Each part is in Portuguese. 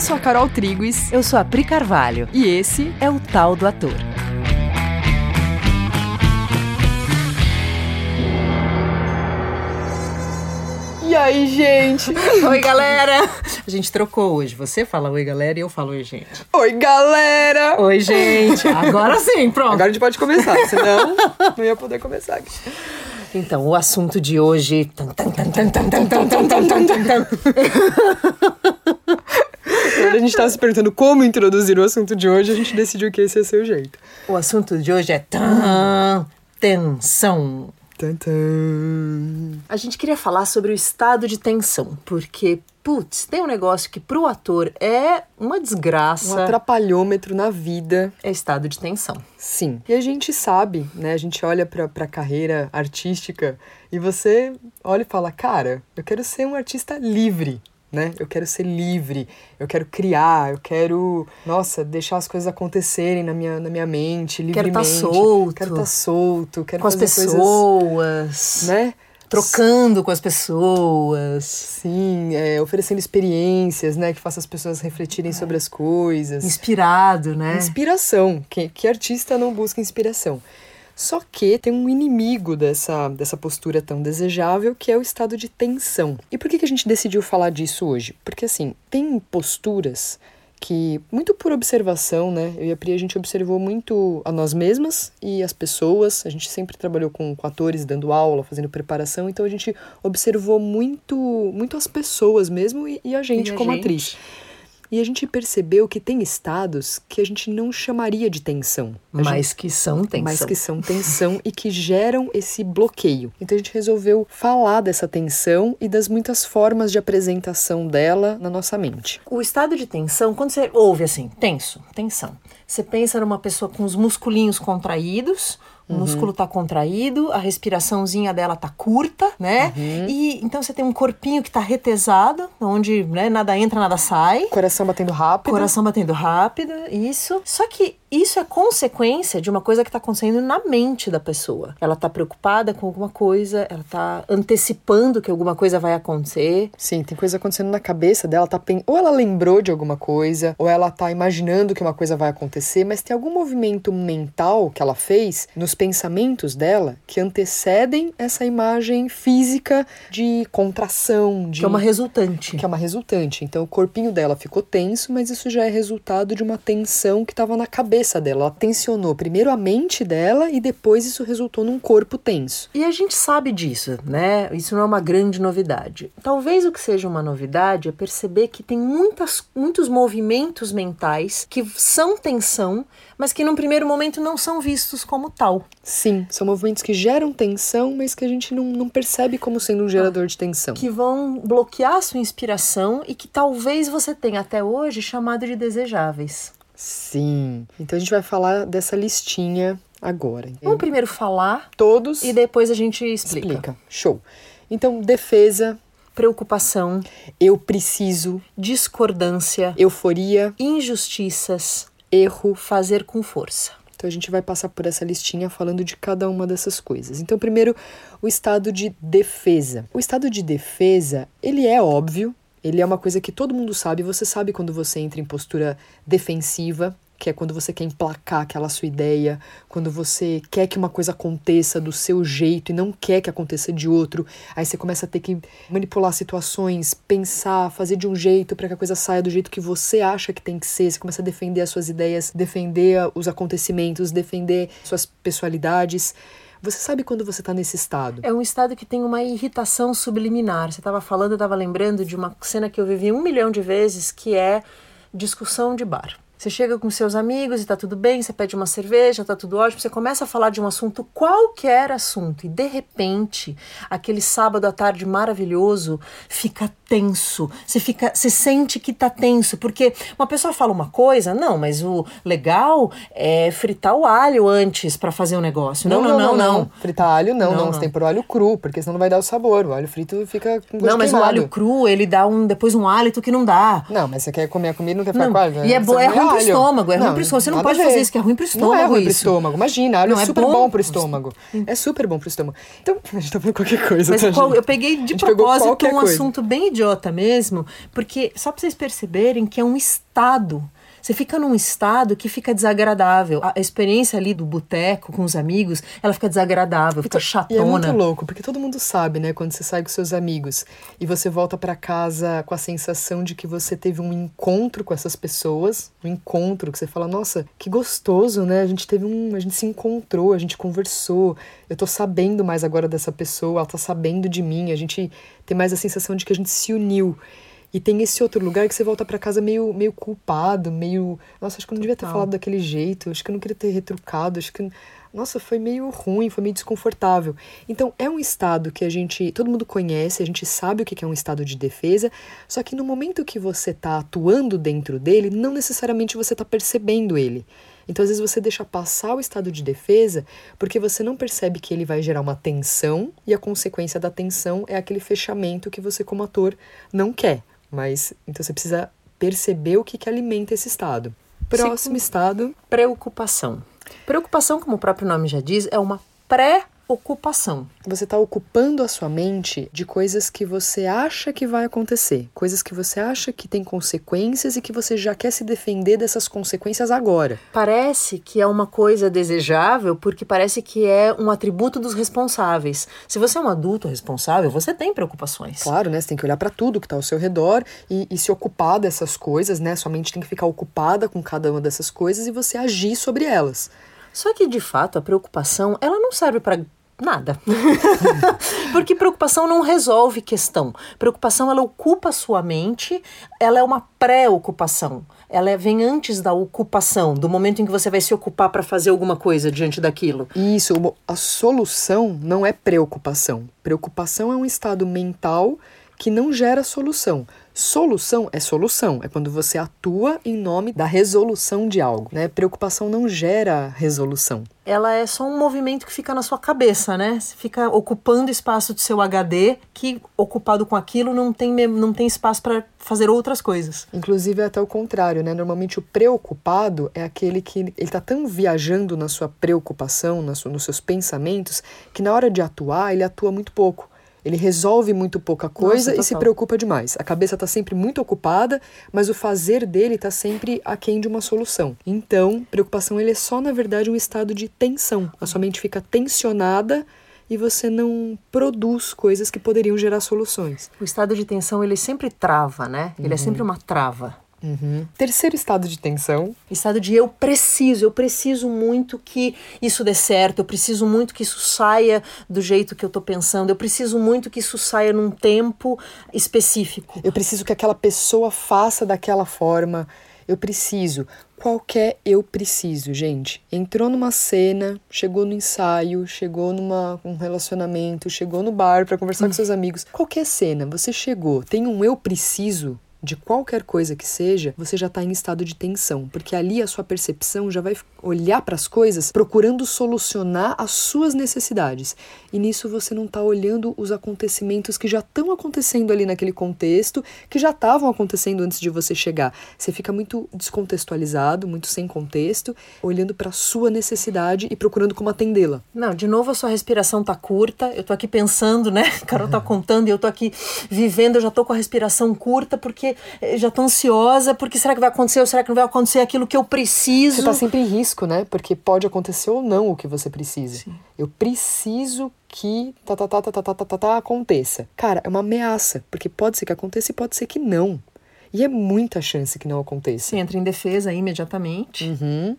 Eu sou a Carol Triguis. Eu sou a Pri Carvalho. E esse é o Tal do Ator. E aí, gente? Oi, galera! A gente trocou hoje. Você fala oi, galera, e eu falo oi, gente. Oi, galera! Oi, gente! Agora sim, pronto. Agora a gente pode começar, senão não ia poder começar aqui. Então, o assunto de hoje. Quando a gente estava se perguntando como introduzir o assunto de hoje, a gente decidiu que esse ia ser o jeito. O assunto de hoje é tensão. A gente queria falar sobre o estado de tensão, porque, putz, tem um negócio que pro ator é uma desgraça. Um atrapalhômetro na vida. É estado de tensão. Sim. E a gente sabe, né? A gente olha pra, pra carreira artística e você olha e fala, cara, eu quero ser um artista livre né? Eu quero ser livre, eu quero criar, eu quero, nossa, deixar as coisas acontecerem na minha, na minha mente, livremente. Quero estar tá solto. Quero estar tá solto, quero com as pessoas, coisas, né? Trocando com as pessoas. Sim, é, oferecendo experiências, né? Que faça as pessoas refletirem é. sobre as coisas. Inspirado, né? Inspiração. Que, que artista não busca inspiração? Só que tem um inimigo dessa, dessa postura tão desejável, que é o estado de tensão. E por que, que a gente decidiu falar disso hoje? Porque, assim, tem posturas que, muito por observação, né? Eu e a Pri, a gente observou muito a nós mesmas e as pessoas. A gente sempre trabalhou com, com atores, dando aula, fazendo preparação, então a gente observou muito, muito as pessoas mesmo e, e a gente e a como gente? atriz. E a gente percebeu que tem estados que a gente não chamaria de tensão. Mas que são tensão. Mas que são tensão e que geram esse bloqueio. Então a gente resolveu falar dessa tensão e das muitas formas de apresentação dela na nossa mente. O estado de tensão, quando você ouve assim, tenso, tensão, você pensa numa pessoa com os musculinhos contraídos, o uhum. músculo tá contraído, a respiraçãozinha dela tá curta, né? Uhum. E então você tem um corpinho que tá retesado, onde né, nada entra, nada sai. Coração batendo rápido. Coração batendo rápido, isso. Só que isso é consequência de uma coisa que está acontecendo na mente da pessoa. Ela está preocupada com alguma coisa, ela está antecipando que alguma coisa vai acontecer. Sim, tem coisa acontecendo na cabeça dela, tá pen... ou ela lembrou de alguma coisa, ou ela está imaginando que uma coisa vai acontecer, mas tem algum movimento mental que ela fez nos pensamentos dela que antecedem essa imagem física de contração, de que é uma resultante. Que é uma resultante. Então o corpinho dela ficou tenso, mas isso já é resultado de uma tensão que estava na cabeça cabeça dela. Ela tensionou primeiro a mente dela e depois isso resultou num corpo tenso. E a gente sabe disso, né? Isso não é uma grande novidade. Talvez o que seja uma novidade é perceber que tem muitas, muitos movimentos mentais que são tensão, mas que num primeiro momento não são vistos como tal. Sim, são movimentos que geram tensão, mas que a gente não, não percebe como sendo um gerador de tensão. Que vão bloquear a sua inspiração e que talvez você tenha até hoje chamado de desejáveis. Sim. Então a gente vai falar dessa listinha agora. Vamos primeiro falar todos e depois a gente explica. Explica. Show. Então, defesa, preocupação, eu preciso, discordância, euforia, injustiças, erro, fazer com força. Então a gente vai passar por essa listinha falando de cada uma dessas coisas. Então, primeiro, o estado de defesa. O estado de defesa, ele é óbvio, ele é uma coisa que todo mundo sabe. Você sabe quando você entra em postura defensiva, que é quando você quer emplacar aquela sua ideia, quando você quer que uma coisa aconteça do seu jeito e não quer que aconteça de outro. Aí você começa a ter que manipular situações, pensar, fazer de um jeito para que a coisa saia do jeito que você acha que tem que ser. Você começa a defender as suas ideias, defender os acontecimentos, defender suas pessoalidades. Você sabe quando você está nesse estado? É um estado que tem uma irritação subliminar. Você estava falando, eu estava lembrando de uma cena que eu vivi um milhão de vezes, que é discussão de bar. Você chega com seus amigos e tá tudo bem, você pede uma cerveja, tá tudo ótimo, você começa a falar de um assunto, qualquer assunto, e de repente, aquele sábado à tarde maravilhoso fica tenso. Você fica, você sente que tá tenso, porque uma pessoa fala uma coisa, não, mas o legal é fritar o alho antes para fazer o um negócio. Não não não, não, não, não. Fritar alho não, não, não, você tem que pôr o alho cru, porque senão não vai dar o sabor. O alho frito fica com gosto Não, mas queimado. o alho cru, ele dá um depois um hálito que não dá. Não, mas você quer comer a comida, não quer ficar com alho. E é, é ruim pro estômago, é ruim Não, pro estômago. Você não pode fazer isso, que é ruim pro estômago Não é ruim pro isso. estômago, imagina, alho Não, é super bom bom, pro pro estômago. É super bom pro estômago. Então, a gente tá falando qualquer coisa, Mas tá, qual- eu peguei de propósito um coisa. assunto bem idiota mesmo, porque só pra vocês perceberem que é um estado. Você fica num estado que fica desagradável. A experiência ali do boteco com os amigos, ela fica desagradável, fica E é chatona. muito louco, porque todo mundo sabe, né, quando você sai com seus amigos e você volta pra casa com a sensação de que você teve um encontro com essas pessoas, um encontro que você fala, nossa, que gostoso, né? A gente teve um, a gente se encontrou, a gente conversou. Eu tô sabendo mais agora dessa pessoa, ela tá sabendo de mim, a gente tem mais a sensação de que a gente se uniu. E tem esse outro lugar que você volta pra casa meio, meio culpado, meio. Nossa, acho que eu não devia ter falado daquele jeito, acho que eu não queria ter retrucado, acho que. Nossa, foi meio ruim, foi meio desconfortável. Então, é um estado que a gente. Todo mundo conhece, a gente sabe o que que é um estado de defesa, só que no momento que você tá atuando dentro dele, não necessariamente você tá percebendo ele. Então, às vezes, você deixa passar o estado de defesa porque você não percebe que ele vai gerar uma tensão e a consequência da tensão é aquele fechamento que você, como ator, não quer. Mas então você precisa perceber o que, que alimenta esse estado. Próximo Segundo- estado, Preocupação. Preocupação, como o próprio nome já diz, é uma pré-ocupação. você está ocupando a sua mente de coisas que você acha que vai acontecer, coisas que você acha que tem consequências e que você já quer se defender dessas consequências agora. Parece que é uma coisa desejável porque parece que é um atributo dos responsáveis. Se você é um adulto responsável, você tem preocupações. Claro, né? Você tem que olhar para tudo que está ao seu redor e, e se ocupar dessas coisas, né? Sua mente tem que ficar ocupada com cada uma dessas coisas e você agir sobre elas. Só que de fato a preocupação, ela não serve para nada. Porque preocupação não resolve questão. Preocupação ela ocupa sua mente, ela é uma pré-ocupação. Ela é- vem antes da ocupação, do momento em que você vai se ocupar para fazer alguma coisa diante daquilo. Isso, a solução não é preocupação. Preocupação é um estado mental que não gera solução. Solução é solução, é quando você atua em nome da resolução de algo, né? Preocupação não gera resolução. Ela é só um movimento que fica na sua cabeça, né? Você fica ocupando espaço do seu HD, que ocupado com aquilo não tem, não tem espaço para fazer outras coisas. Inclusive é até o contrário, né? Normalmente o preocupado é aquele que ele tá tão viajando na sua preocupação, na sua- nos seus pensamentos, que na hora de atuar ele atua muito pouco. Ele resolve muito pouca coisa Nossa, e se preocupa demais. A cabeça tá sempre muito ocupada, mas o fazer dele tá sempre aquém de uma solução. Então, preocupação ele é só, na verdade, um estado de tensão. A sua mente fica tensionada e você não produz coisas que poderiam gerar soluções. O estado de tensão, ele sempre trava, né? Ele é sempre uma trava. Uhum. Terceiro estado de tensão Estado de eu preciso, eu preciso muito que isso dê certo, eu preciso muito que isso saia do jeito que eu tô pensando, eu preciso muito que isso saia num tempo específico. Eu preciso que aquela pessoa faça daquela forma. Eu preciso. Qualquer eu preciso, gente. Entrou numa cena, chegou no ensaio, chegou numa um relacionamento, chegou no bar para conversar com seus amigos. Qualquer cena, você chegou, tem um eu preciso de qualquer coisa que seja, você já está em estado de tensão, porque ali a sua percepção já vai olhar para as coisas procurando solucionar as suas necessidades. E nisso você não está olhando os acontecimentos que já estão acontecendo ali naquele contexto, que já estavam acontecendo antes de você chegar. Você fica muito descontextualizado, muito sem contexto, olhando para a sua necessidade e procurando como atendê-la. Não, de novo a sua respiração tá curta, eu tô aqui pensando, né? A Carol tá contando e eu tô aqui vivendo, eu já tô com a respiração curta porque eh, já tô ansiosa, porque será que vai acontecer ou será que não vai acontecer aquilo que eu preciso? Você tá sempre em risco, né? Porque pode acontecer ou não o que você precisa. Eu preciso que tá, tá, tá, tá, tá, tá, tá, tá, tá, aconteça. Cara, é uma ameaça, porque pode ser que aconteça e pode ser que não. E é muita chance que não aconteça. Você entra em defesa imediatamente. Uhum.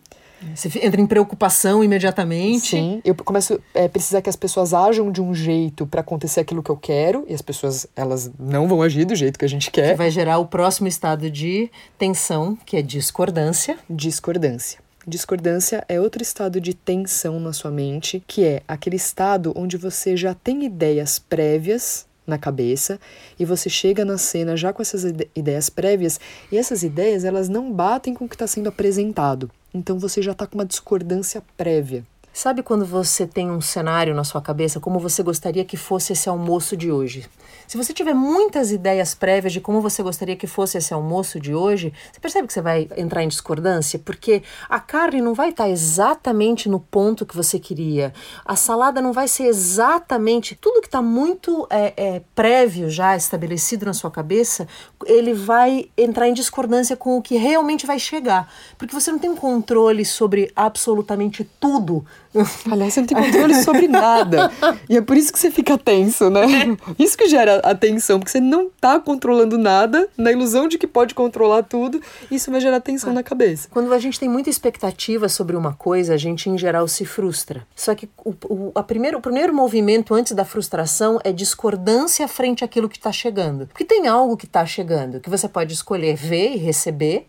Você entra em preocupação imediatamente. Sim, eu começo a precisar que as pessoas ajam de um jeito pra acontecer aquilo que eu quero, e as pessoas, elas não vão agir do jeito que a gente Que quer. vai gerar o próximo estado de tensão, que é discordância. Discordância. Discordância é outro estado de tensão na sua mente, que é aquele estado onde você já tem ideias prévias na cabeça e você chega na cena já com essas ide- ideias prévias e essas ideias elas não batem com o que está sendo apresentado. Então você já está com uma discordância prévia. Sabe quando você tem um cenário na sua cabeça, como você gostaria que fosse esse almoço de hoje? Se você tiver muitas ideias prévias de como você gostaria que fosse esse almoço de hoje, você percebe que você vai entrar em discordância? Porque a carne não vai estar exatamente no ponto que você queria, a salada não vai ser exatamente. Tudo que está muito é, é, prévio já estabelecido na sua cabeça, ele vai entrar em discordância com o que realmente vai chegar. Porque você não tem um controle sobre absolutamente tudo Aliás, você não tem controle sobre nada. E é por isso que você fica tenso, né? Isso que gera a tensão, porque você não tá controlando nada, na ilusão de que pode controlar tudo, isso vai gerar tensão na cabeça. Quando a gente tem muita expectativa sobre uma coisa, a gente em geral se frustra. Só que o, o, a primeiro, o primeiro movimento antes da frustração é discordância frente àquilo que está chegando. Porque tem algo que está chegando que você pode escolher ver e receber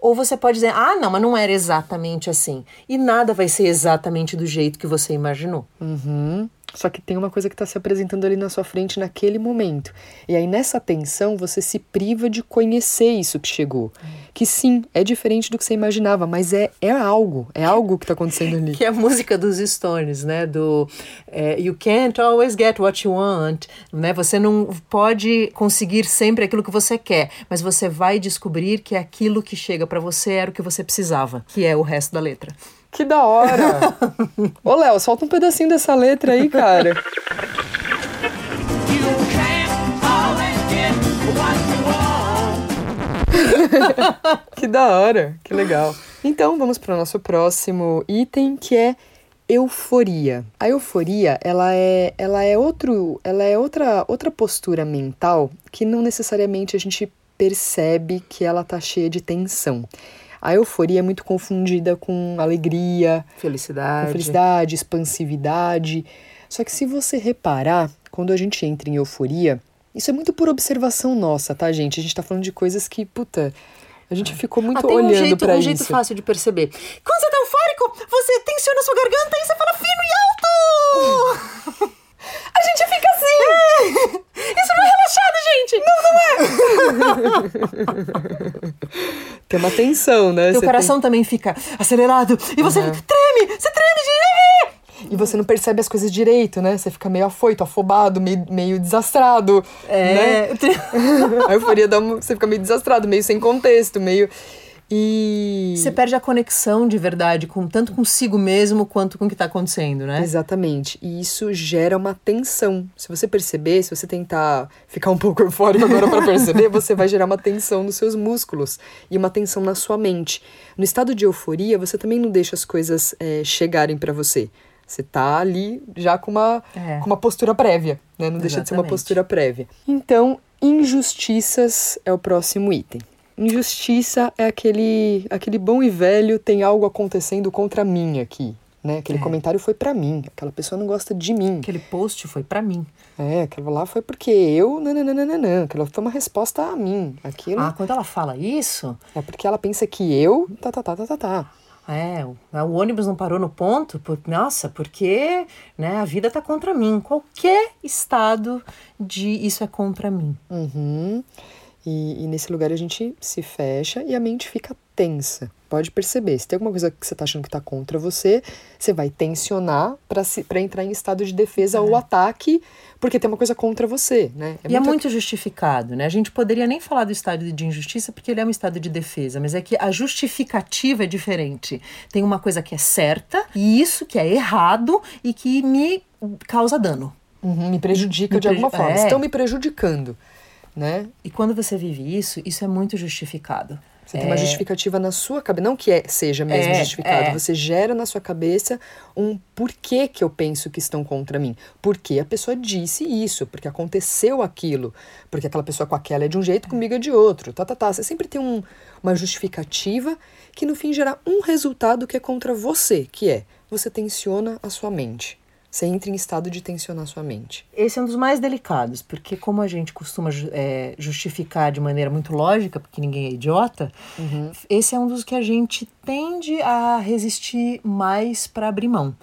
ou você pode dizer, ah, não, mas não era exatamente assim. E nada vai ser exatamente do jeito que você imaginou. Uhum. Só que tem uma coisa que está se apresentando ali na sua frente naquele momento. E aí, nessa tensão, você se priva de conhecer isso que chegou. Que sim, é diferente do que você imaginava, mas é, é algo. É algo que está acontecendo ali. Que é a música dos Stones, né? Do é, You can't always get what you want. Né? Você não pode conseguir sempre aquilo que você quer, mas você vai descobrir que aquilo que chega para você era o que você precisava, que é o resto da letra. Que da hora! Ô, Léo, solta um pedacinho dessa letra aí, cara. que da hora, que legal. Então, vamos para o nosso próximo item, que é euforia. A euforia, ela é, ela é outro, ela é outra, outra postura mental que não necessariamente a gente percebe que ela tá cheia de tensão. A euforia é muito confundida com alegria, felicidade, felicidade, expansividade. Só que se você reparar, quando a gente entra em euforia, isso é muito por observação nossa, tá, gente? A gente tá falando de coisas que, puta, a gente ficou muito ah, olhando um jeito, pra um isso. jeito fácil de perceber. Quando você tá eufórico, você tensiona sua garganta e você fala fino e alto! a gente fica assim! É. Isso não é relaxado, gente! Não, não é! Tem uma tensão, né? Teu você coração tem... também fica acelerado e você uhum. treme! Você treme de... E você não percebe as coisas direito, né? Você fica meio afoito, afobado, meio, meio desastrado. É. Né? a euforia dá uma, você fica meio desastrado, meio sem contexto, meio. E. Você perde a conexão de verdade, com tanto consigo mesmo quanto com o que está acontecendo, né? Exatamente. E isso gera uma tensão. Se você perceber, se você tentar ficar um pouco eufórico agora para perceber, você vai gerar uma tensão nos seus músculos e uma tensão na sua mente. No estado de euforia, você também não deixa as coisas é, chegarem para você. Você tá ali já com uma, é. com uma postura prévia, né? Não Exatamente. deixa de ser uma postura prévia. Então, injustiças é o próximo item. Injustiça é aquele, aquele bom e velho tem algo acontecendo contra mim aqui. Né? Aquele é. comentário foi para mim, aquela pessoa não gosta de mim. Aquele post foi para mim. É, aquilo lá foi porque eu, nananana, aquilo foi uma resposta a mim. Aquilo... Ah, quando ela fala isso? É porque ela pensa que eu, tá, tá, tá, tá, tá, tá. É, o, o ônibus não parou no ponto, por, nossa, porque né, a vida tá contra mim. Qualquer estado de isso é contra mim. Uhum. E, e, nesse lugar a gente se fecha e a mente fica tensa. Pode perceber, se tem alguma coisa que você está achando que está contra você, você vai tensionar para entrar em estado de defesa é. ou ataque, porque tem uma coisa contra você, né? É e é muito... é muito justificado, né? A gente poderia nem falar do estado de injustiça porque ele é um estado de defesa, mas é que a justificativa é diferente. Tem uma coisa que é certa e isso que é errado e que me causa dano. Uhum, me prejudica me de alguma forma. É. Estão me prejudicando né? E quando você vive isso, isso é muito justificado. Você é... tem uma é. justificativa na sua cabeça, não que é, seja mesmo é, justificado, é. você gera na sua cabeça um porquê que eu penso que estão contra mim. Porque a pessoa disse isso, porque aconteceu aquilo, porque aquela pessoa com aquela é de um jeito, comigo é de outro, tá, tá, tá. Você sempre tem um, uma justificativa que no fim gera um resultado que é contra você, que é você tensiona a sua mente. Você entra em estado de tensionar sua mente. Esse é um dos mais delicados, porque como a gente costuma é, justificar de maneira muito lógica, porque ninguém é idiota, uhum. esse é um dos que a gente tende a resistir mais para abrir mão.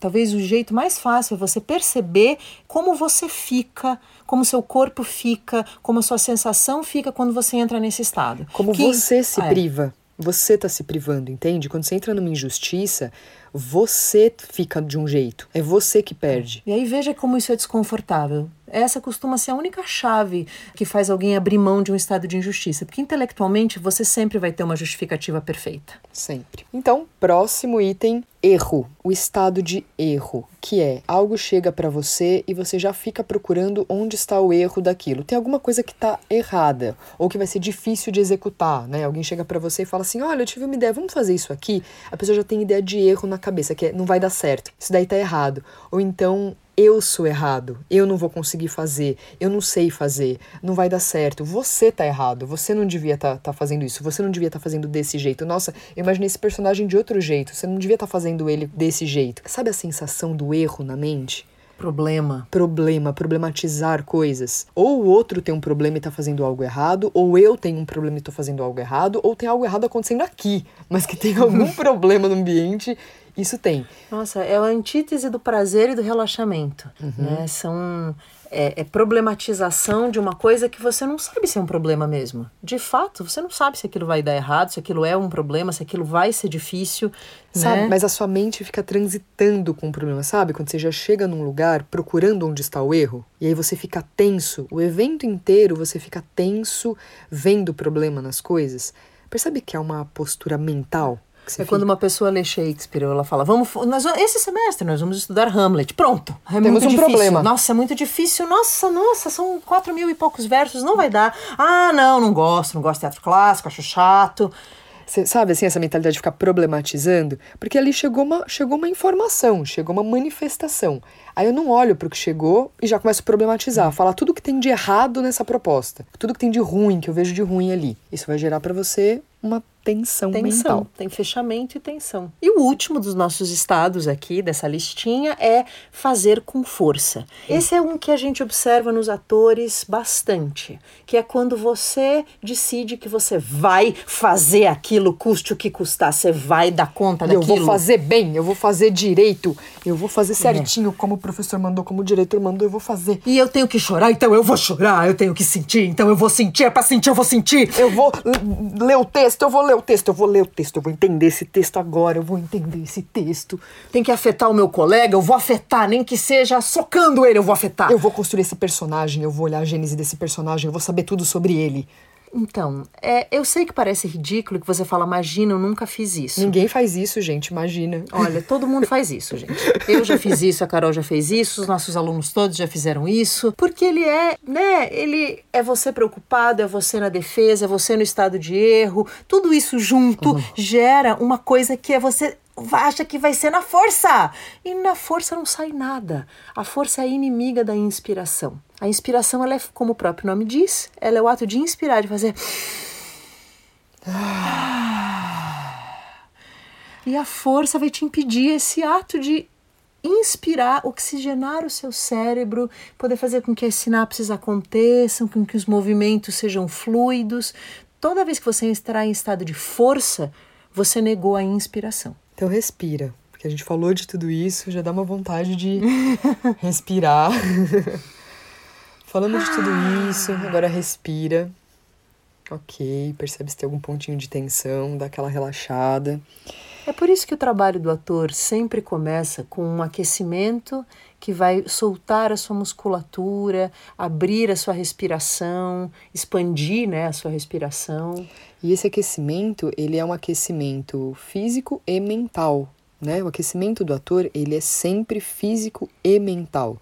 Talvez o jeito mais fácil é você perceber como você fica, como seu corpo fica, como a sua sensação fica quando você entra nesse estado. Como que, você se é, priva Você tá se privando, entende? Quando você entra numa injustiça, você fica de um jeito. É você que perde. E aí veja como isso é desconfortável. Essa costuma ser a única chave que faz alguém abrir mão de um estado de injustiça, porque intelectualmente você sempre vai ter uma justificativa perfeita. Sempre. Então, próximo item, erro. O estado de erro, que é algo chega para você e você já fica procurando onde está o erro daquilo. Tem alguma coisa que tá errada ou que vai ser difícil de executar, né? Alguém chega para você e fala assim: "Olha, eu tive uma ideia, vamos fazer isso aqui". A pessoa já tem ideia de erro na cabeça, que é, não vai dar certo. Isso daí tá errado. Ou então eu sou errado, eu não vou conseguir fazer, eu não sei fazer, não vai dar certo, você tá errado, você não devia estar tá, tá fazendo isso, você não devia estar tá fazendo desse jeito. Nossa, eu imaginei esse personagem de outro jeito, você não devia estar tá fazendo ele desse jeito. Sabe a sensação do erro na mente? Problema. Problema, problematizar coisas. Ou o outro tem um problema e tá fazendo algo errado, ou eu tenho um problema e tô fazendo algo errado, ou tem algo errado acontecendo aqui, mas que tem algum problema no ambiente isso tem. Nossa, é a antítese do prazer e do relaxamento. Uhum. Né? São é, é, problematização de uma coisa que você não sabe se é um problema mesmo. De fato, você não sabe se aquilo vai dar errado, se aquilo é um problema, se aquilo vai ser difícil. Sabe, né? mas a sua mente fica transitando com o problema, sabe? Quando você já chega num lugar procurando onde está o erro, e aí você fica tenso, o evento inteiro você fica tenso, vendo o problema nas coisas. Percebe que é uma postura mental? É quando uma pessoa lê Shakespeare, ela fala, vamos, nós, esse semestre nós vamos estudar Hamlet. Pronto. É Temos um difícil. problema. Nossa, é muito difícil. Nossa, nossa, são quatro mil e poucos versos, não vai dar. Ah, não, não gosto, não gosto de teatro clássico, acho chato. Você sabe assim, essa mentalidade de ficar problematizando? Porque ali chegou uma, chegou uma informação, chegou uma manifestação. Aí eu não olho para o que chegou e já começo a problematizar, hum. falar tudo que tem de errado nessa proposta, tudo que tem de ruim, que eu vejo de ruim ali. Isso vai gerar para você uma tensão, tensão mental. Tem fechamento e tensão. E o último dos nossos estados aqui dessa listinha é fazer com força. Esse é um que a gente observa nos atores bastante, que é quando você decide que você vai fazer aquilo, custe o que custar, você vai dar conta daquilo. Eu vou fazer bem, eu vou fazer direito, eu vou fazer certinho é. como o professor mandou, como o diretor mandou, eu vou fazer. E eu tenho que chorar, então eu vou chorar, eu tenho que sentir, então eu vou sentir, é pra sentir, eu vou sentir. Eu vou ler o texto, eu vou ler ler o texto, eu vou ler o texto, eu vou entender esse texto agora, eu vou entender esse texto. Tem que afetar o meu colega, eu vou afetar, nem que seja socando ele, eu vou afetar. Eu vou construir esse personagem, eu vou olhar a gênese desse personagem, eu vou saber tudo sobre ele. Então, é, eu sei que parece ridículo que você fala, imagina, eu nunca fiz isso. Ninguém faz isso, gente, imagina. Olha, todo mundo faz isso, gente. Eu já fiz isso, a Carol já fez isso, os nossos alunos todos já fizeram isso, porque ele é, né, ele é você preocupado, é você na defesa, é você no estado de erro, tudo isso junto uhum. gera uma coisa que é você acha que vai ser na força. E na força não sai nada. A força é inimiga da inspiração. A inspiração, ela é, como o próprio nome diz, ela é o ato de inspirar, de fazer. E a força vai te impedir esse ato de inspirar, oxigenar o seu cérebro, poder fazer com que as sinapses aconteçam, com que os movimentos sejam fluidos. Toda vez que você entrar em estado de força, você negou a inspiração. Então respira, porque a gente falou de tudo isso, já dá uma vontade de respirar. Falando de tudo isso, agora respira. Ok, percebe se tem algum pontinho de tensão, dá aquela relaxada. É por isso que o trabalho do ator sempre começa com um aquecimento que vai soltar a sua musculatura, abrir a sua respiração, expandir né, a sua respiração. E esse aquecimento, ele é um aquecimento físico e mental, né? O aquecimento do ator, ele é sempre físico e mental.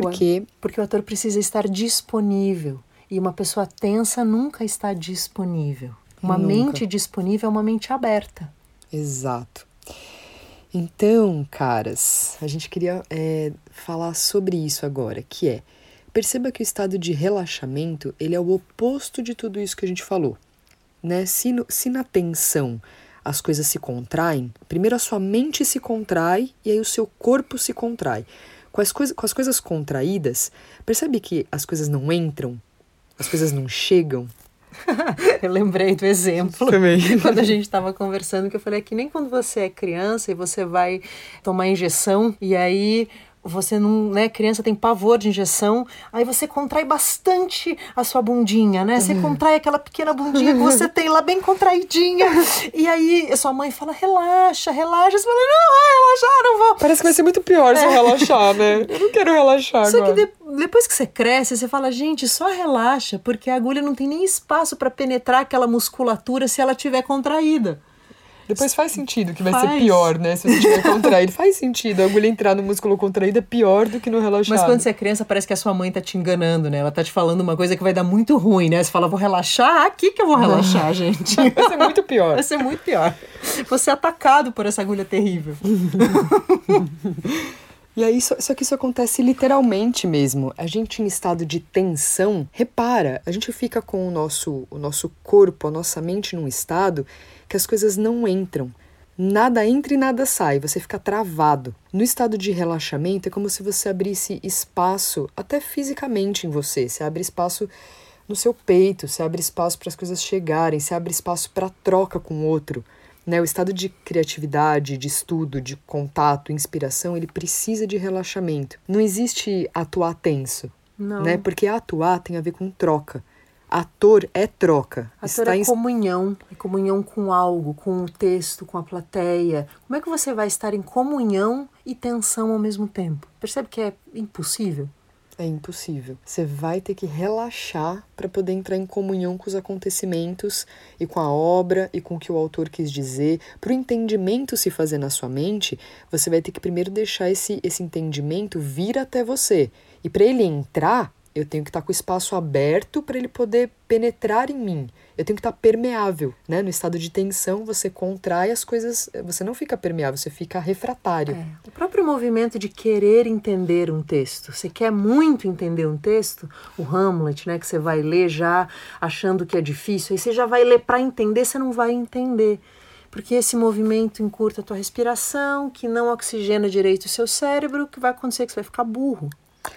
Por quê? Porque o ator precisa estar disponível. E uma pessoa tensa nunca está disponível. Uma nunca. mente disponível é uma mente aberta. Exato. Então, caras, a gente queria é, falar sobre isso agora, que é perceba que o estado de relaxamento ele é o oposto de tudo isso que a gente falou. Né? Se, no, se na tensão as coisas se contraem, primeiro a sua mente se contrai e aí o seu corpo se contrai. Com as, coisa, com as coisas contraídas, percebe que as coisas não entram, as coisas não chegam. eu lembrei do exemplo Também. quando a gente estava conversando que eu falei que nem quando você é criança e você vai tomar injeção e aí você não, né, criança tem pavor de injeção, aí você contrai bastante a sua bundinha, né? Você uhum. contrai aquela pequena bundinha que você tem lá bem contraidinha. E aí sua mãe fala: "Relaxa, relaxa". Você fala: "Não, vai relaxar, não vou". Parece que vai ser muito pior é. se eu relaxar, né? Eu não quero relaxar Só agora. que de, depois que você cresce, você fala: "Gente, só relaxa, porque a agulha não tem nem espaço para penetrar aquela musculatura se ela tiver contraída". Depois faz sentido que vai faz. ser pior, né? Se você tiver contraído. faz sentido. A agulha entrar no músculo contraído é pior do que no relaxado. Mas quando você é criança, parece que a sua mãe tá te enganando, né? Ela tá te falando uma coisa que vai dar muito ruim, né? Você fala, vou relaxar? Aqui que eu vou relaxar, gente. vai ser muito pior. Vai ser muito pior. Você é atacado por essa agulha terrível. E aí, só, só, que isso acontece literalmente mesmo. A gente em estado de tensão, repara, a gente fica com o nosso, o nosso corpo, a nossa mente num estado que as coisas não entram. Nada entra e nada sai, você fica travado. No estado de relaxamento é como se você abrisse espaço, até fisicamente em você. Você abre espaço no seu peito, você abre espaço para as coisas chegarem, você abre espaço para troca com o outro. Né? O estado de criatividade, de estudo, de contato, inspiração, ele precisa de relaxamento. Não existe atuar tenso, Não. né? Porque atuar tem a ver com troca. Ator é troca. Ator Está é em... comunhão, é comunhão com algo, com o texto, com a plateia. Como é que você vai estar em comunhão e tensão ao mesmo tempo? Percebe que é impossível? É impossível. Você vai ter que relaxar para poder entrar em comunhão com os acontecimentos e com a obra e com o que o autor quis dizer. Para o entendimento se fazer na sua mente, você vai ter que primeiro deixar esse, esse entendimento vir até você. E para ele entrar, eu tenho que estar com o espaço aberto para ele poder penetrar em mim. Eu tenho que estar permeável, né? No estado de tensão, você contrai as coisas, você não fica permeável, você fica refratário. É. O próprio movimento de querer entender um texto. Você quer muito entender um texto, o Hamlet, né, que você vai ler já achando que é difícil, aí você já vai ler para entender, você não vai entender porque esse movimento encurta a tua respiração, que não oxigena direito o seu cérebro, o que vai acontecer é que você vai ficar burro.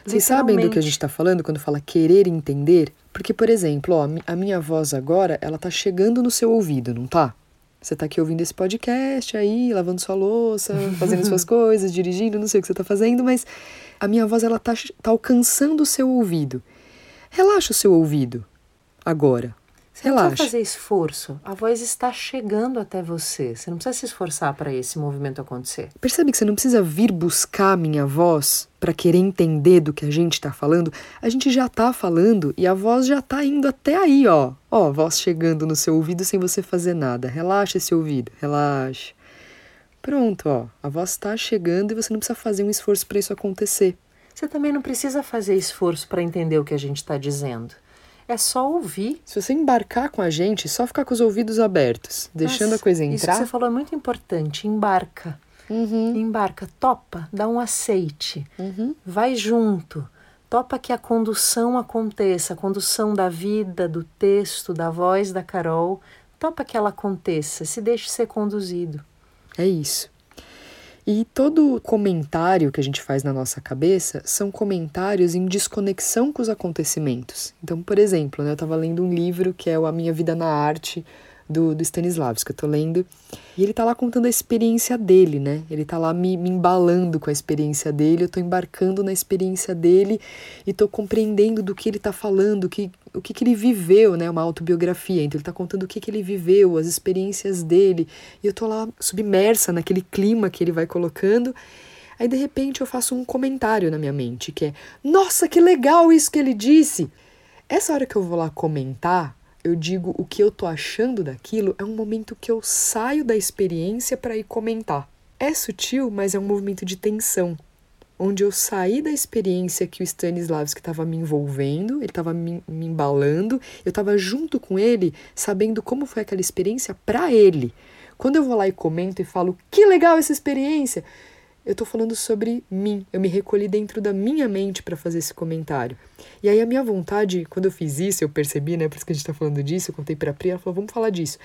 Vocês sabem do que a gente está falando quando fala querer entender? Porque, por exemplo, ó, a minha voz agora, ela tá chegando no seu ouvido, não tá? Você tá aqui ouvindo esse podcast aí, lavando sua louça, fazendo suas coisas, dirigindo, não sei o que você tá fazendo, mas a minha voz ela tá, tá alcançando o seu ouvido. Relaxa o seu ouvido agora. Você Relaxa. não precisa fazer esforço. A voz está chegando até você. Você não precisa se esforçar para esse movimento acontecer. Percebe que você não precisa vir buscar a minha voz para querer entender do que a gente está falando. A gente já está falando e a voz já está indo até aí, ó. Ó, voz chegando no seu ouvido sem você fazer nada. Relaxa esse ouvido, relaxa. Pronto, ó. A voz está chegando e você não precisa fazer um esforço para isso acontecer. Você também não precisa fazer esforço para entender o que a gente está dizendo. É só ouvir. Se você embarcar com a gente, só ficar com os ouvidos abertos, deixando Mas a coisa entrar. Isso que você falou é muito importante. Embarca. Uhum. Embarca, topa, dá um aceite, uhum. vai junto, topa que a condução aconteça, a condução da vida, do texto, da voz da Carol, topa que ela aconteça, se deixe ser conduzido. É isso. E todo comentário que a gente faz na nossa cabeça são comentários em desconexão com os acontecimentos. Então, por exemplo, né, eu estava lendo um livro que é o A Minha Vida na Arte, do, do Stanislavski, eu tô lendo. E ele tá lá contando a experiência dele, né? Ele tá lá me, me embalando com a experiência dele, eu tô embarcando na experiência dele e tô compreendendo do que ele tá falando, que, o que, que ele viveu, né? Uma autobiografia. Então ele tá contando o que, que ele viveu, as experiências dele. E eu tô lá submersa naquele clima que ele vai colocando. Aí de repente eu faço um comentário na minha mente que é: Nossa, que legal isso que ele disse! Essa hora que eu vou lá comentar, eu digo o que eu tô achando daquilo, é um momento que eu saio da experiência para ir comentar. É sutil, mas é um movimento de tensão, onde eu saí da experiência que o Stanislavski estava me envolvendo, ele estava me, me, embalando, eu estava junto com ele, sabendo como foi aquela experiência para ele. Quando eu vou lá e comento e falo, que legal essa experiência, eu estou falando sobre mim. Eu me recolhi dentro da minha mente para fazer esse comentário. E aí a minha vontade, quando eu fiz isso, eu percebi, né? Por isso que a gente está falando disso, eu contei para a Pri, ela falou, vamos falar disso.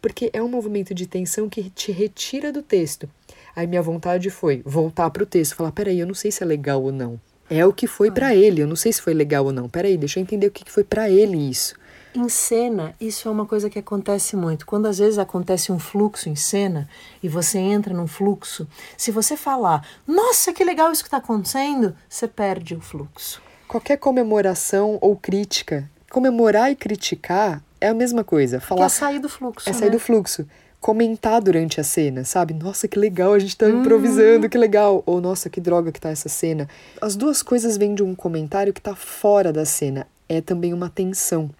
Porque é um movimento de tensão que te retira do texto. Aí minha vontade foi voltar para o texto, falar, peraí, eu não sei se é legal ou não. É o que foi para ele, eu não sei se foi legal ou não. Peraí, deixa eu entender o que foi para ele isso. Em cena, isso é uma coisa que acontece muito. Quando às vezes acontece um fluxo em cena e você entra num fluxo, se você falar, nossa, que legal isso que está acontecendo, você perde o fluxo. Qualquer comemoração ou crítica, comemorar e criticar é a mesma coisa. Falar é sair do fluxo. É né? sair do fluxo. Comentar durante a cena, sabe? Nossa, que legal, a gente tá improvisando, que legal. Ou nossa, que droga que tá essa cena. As duas coisas vêm de um comentário que tá fora da cena. É também uma tensão.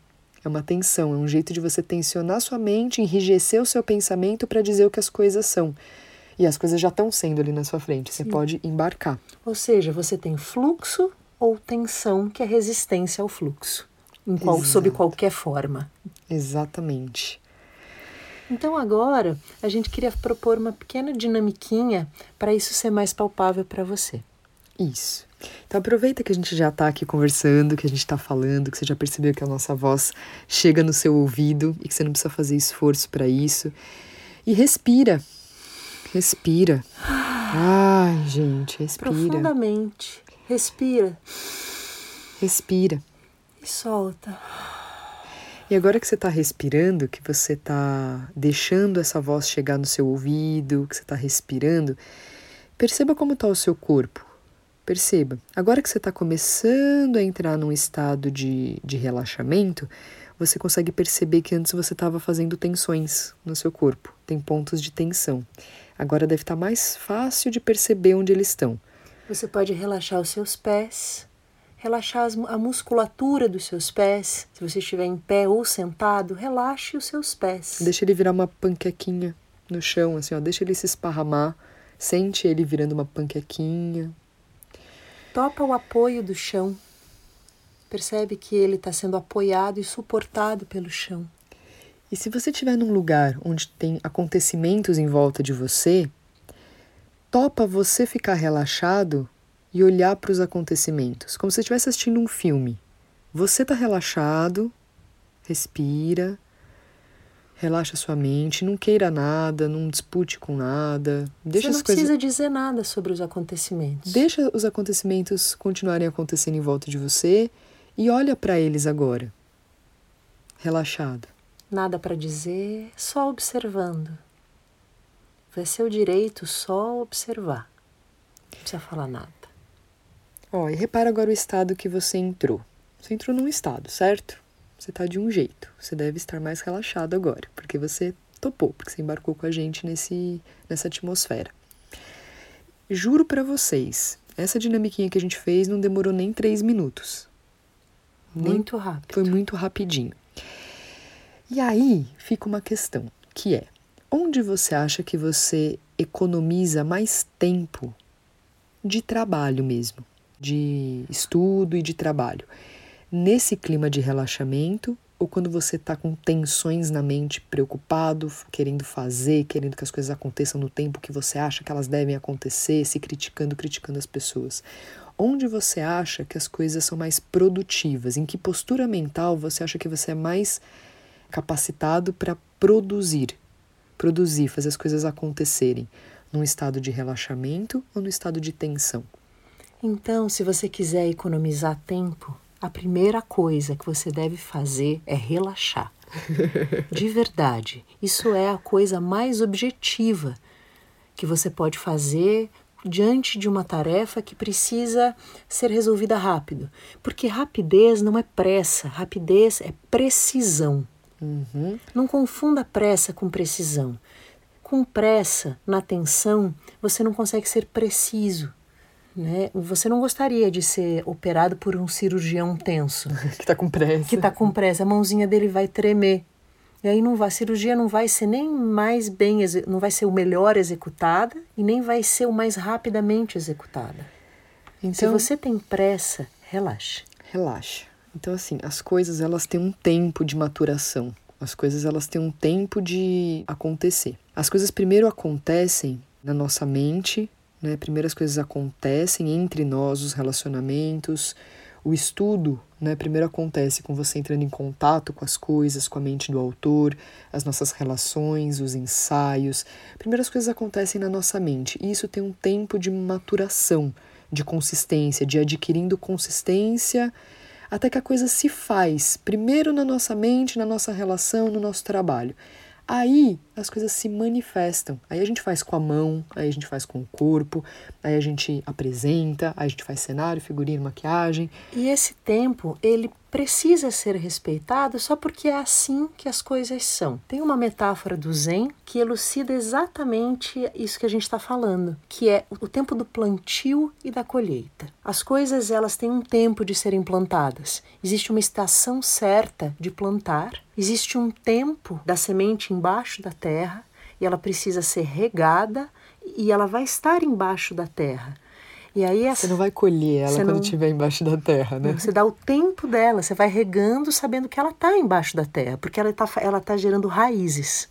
É uma tensão, é um jeito de você tensionar sua mente, enrijecer o seu pensamento para dizer o que as coisas são. E as coisas já estão sendo ali na sua frente, você pode embarcar. Ou seja, você tem fluxo ou tensão, que é resistência ao fluxo, em qual, sob qualquer forma. Exatamente. Então agora a gente queria propor uma pequena dinamiquinha para isso ser mais palpável para você. Isso. Então aproveita que a gente já está aqui conversando, que a gente está falando, que você já percebeu que a nossa voz chega no seu ouvido e que você não precisa fazer esforço para isso. E respira. Respira. Ai, gente, respira. Profundamente. Respira. Respira. E solta. E agora que você está respirando, que você está deixando essa voz chegar no seu ouvido, que você está respirando, perceba como está o seu corpo. Perceba. Agora que você está começando a entrar num estado de, de relaxamento, você consegue perceber que antes você estava fazendo tensões no seu corpo. Tem pontos de tensão. Agora deve estar tá mais fácil de perceber onde eles estão. Você pode relaxar os seus pés, relaxar a musculatura dos seus pés. Se você estiver em pé ou sentado, relaxe os seus pés. Deixa ele virar uma panquequinha no chão, assim, ó. Deixa ele se esparramar. Sente ele virando uma panquequinha. Topa o apoio do chão. Percebe que ele está sendo apoiado e suportado pelo chão. E se você estiver num lugar onde tem acontecimentos em volta de você, topa você ficar relaxado e olhar para os acontecimentos, como se estivesse assistindo um filme. Você está relaxado, respira, relaxa sua mente, não queira nada, não dispute com nada. Deixa Você não as coisas... precisa dizer nada sobre os acontecimentos. Deixa os acontecimentos continuarem acontecendo em volta de você e olha para eles agora. Relaxado. Nada para dizer, só observando. É seu direito só observar. Não precisa falar nada. Ó, e repara agora o estado que você entrou. Você entrou num estado, certo? Você está de um jeito. Você deve estar mais relaxado agora, porque você topou, porque você embarcou com a gente nesse, nessa atmosfera. Juro para vocês, essa dinamiquinha que a gente fez não demorou nem três minutos. Muito rápido. Foi muito rapidinho. E aí fica uma questão, que é: onde você acha que você economiza mais tempo de trabalho mesmo, de estudo e de trabalho? Nesse clima de relaxamento ou quando você está com tensões na mente, preocupado, querendo fazer, querendo que as coisas aconteçam no tempo que você acha que elas devem acontecer, se criticando, criticando as pessoas? Onde você acha que as coisas são mais produtivas? Em que postura mental você acha que você é mais capacitado para produzir? Produzir, fazer as coisas acontecerem. Num estado de relaxamento ou no estado de tensão? Então, se você quiser economizar tempo, a primeira coisa que você deve fazer é relaxar. De verdade. Isso é a coisa mais objetiva que você pode fazer diante de uma tarefa que precisa ser resolvida rápido. Porque rapidez não é pressa, rapidez é precisão. Uhum. Não confunda pressa com precisão. Com pressa, na tensão, você não consegue ser preciso. Né? Você não gostaria de ser operado por um cirurgião tenso. que está com pressa. Que está com pressa. A mãozinha dele vai tremer. E aí não vai, a cirurgia não vai ser nem mais bem, não vai ser o melhor executada e nem vai ser o mais rapidamente executada. Então, Se você tem pressa, relaxe. Relaxa. Então assim, as coisas elas têm um tempo de maturação. As coisas elas têm um tempo de acontecer. As coisas primeiro acontecem na nossa mente, né? Primeiro as coisas acontecem entre nós, os relacionamentos, o estudo, né? Primeiro acontece com você entrando em contato com as coisas, com a mente do autor, as nossas relações, os ensaios. Primeiro as coisas acontecem na nossa mente e isso tem um tempo de maturação, de consistência, de adquirindo consistência até que a coisa se faz, primeiro na nossa mente, na nossa relação, no nosso trabalho. Aí as coisas se manifestam. Aí a gente faz com a mão, aí a gente faz com o corpo, aí a gente apresenta, aí a gente faz cenário, figurino, maquiagem. E esse tempo, ele precisa ser respeitado só porque é assim que as coisas são. Tem uma metáfora do Zen que elucida exatamente isso que a gente está falando, que é o tempo do plantio e da colheita. As coisas elas têm um tempo de serem plantadas. Existe uma estação certa de plantar, existe um tempo da semente embaixo da terra e ela precisa ser regada e ela vai estar embaixo da terra. E aí essa, você não vai colher ela quando estiver embaixo da terra, né? Você dá o tempo dela, você vai regando sabendo que ela está embaixo da terra, porque ela está ela tá gerando raízes.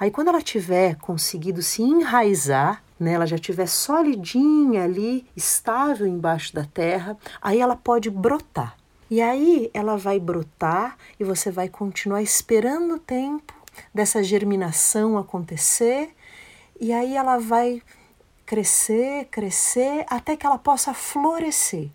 Aí quando ela tiver conseguido se enraizar, né, ela já tiver solidinha ali, estável embaixo da terra, aí ela pode brotar. E aí ela vai brotar e você vai continuar esperando o tempo dessa germinação acontecer, e aí ela vai crescer, crescer, até que ela possa florescer.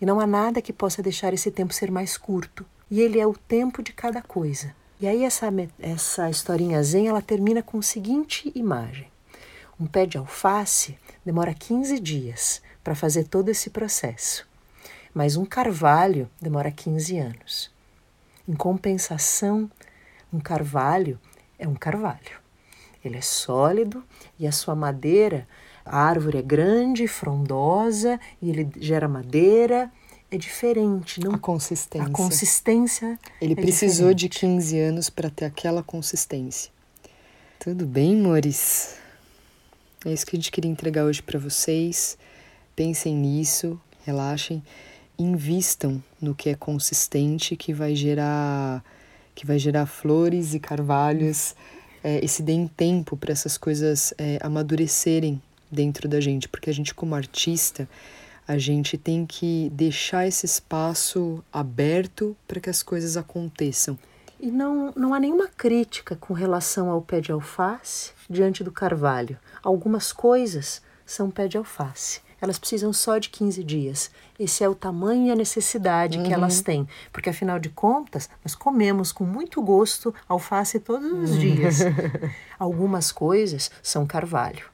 E não há nada que possa deixar esse tempo ser mais curto. E ele é o tempo de cada coisa. E aí essa, essa historinha zen, ela termina com a seguinte imagem. Um pé de alface demora 15 dias para fazer todo esse processo. Mas um carvalho demora 15 anos. Em compensação, um carvalho é um carvalho. Ele é sólido e a sua madeira, a árvore é grande, frondosa e ele gera madeira. É diferente. Não... A consistência. A consistência. Ele é precisou diferente. de 15 anos para ter aquela consistência. Tudo bem, amores? É isso que a gente queria entregar hoje para vocês. Pensem nisso, relaxem, invistam no que é consistente, que vai gerar que vai gerar flores e carvalhos, é, e se deem tempo para essas coisas é, amadurecerem dentro da gente, porque a gente, como artista, a gente tem que deixar esse espaço aberto para que as coisas aconteçam. E não, não há nenhuma crítica com relação ao pé de alface diante do carvalho. Algumas coisas são pé de alface elas precisam só de 15 dias. Esse é o tamanho e a necessidade uhum. que elas têm. Porque, afinal de contas, nós comemos com muito gosto alface todos os uhum. dias. Algumas coisas são carvalho.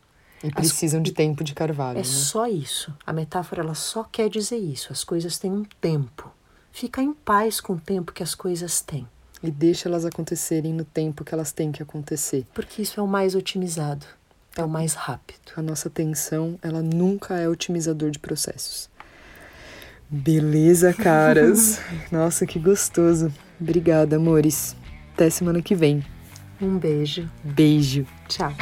E precisam As... de tempo de carvalho. É né? só isso. A metáfora ela só quer dizer isso. As coisas têm um tempo. Fica em paz com o tempo que as coisas têm. E deixa elas acontecerem no tempo que elas têm que acontecer. Porque isso é o mais otimizado é o mais rápido. A nossa atenção, ela nunca é otimizador de processos. Beleza, caras. nossa, que gostoso. Obrigada, amores. Até semana que vem. Um beijo. Beijo. Tchau.